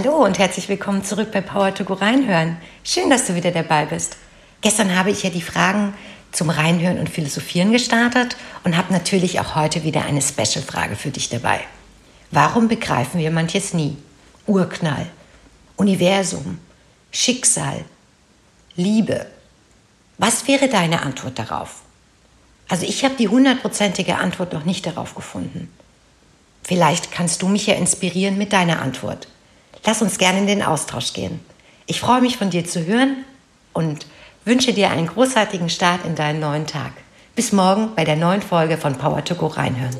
Hallo und herzlich willkommen zurück bei Power to Go Reinhören. Schön, dass du wieder dabei bist. Gestern habe ich ja die Fragen zum Reinhören und Philosophieren gestartet und habe natürlich auch heute wieder eine Special-Frage für dich dabei. Warum begreifen wir manches nie? Urknall, Universum, Schicksal, Liebe. Was wäre deine Antwort darauf? Also ich habe die hundertprozentige Antwort noch nicht darauf gefunden. Vielleicht kannst du mich ja inspirieren mit deiner Antwort. Lass uns gerne in den Austausch gehen. Ich freue mich von dir zu hören und wünsche dir einen großartigen Start in deinen neuen Tag. Bis morgen bei der neuen Folge von Power to Go reinhören.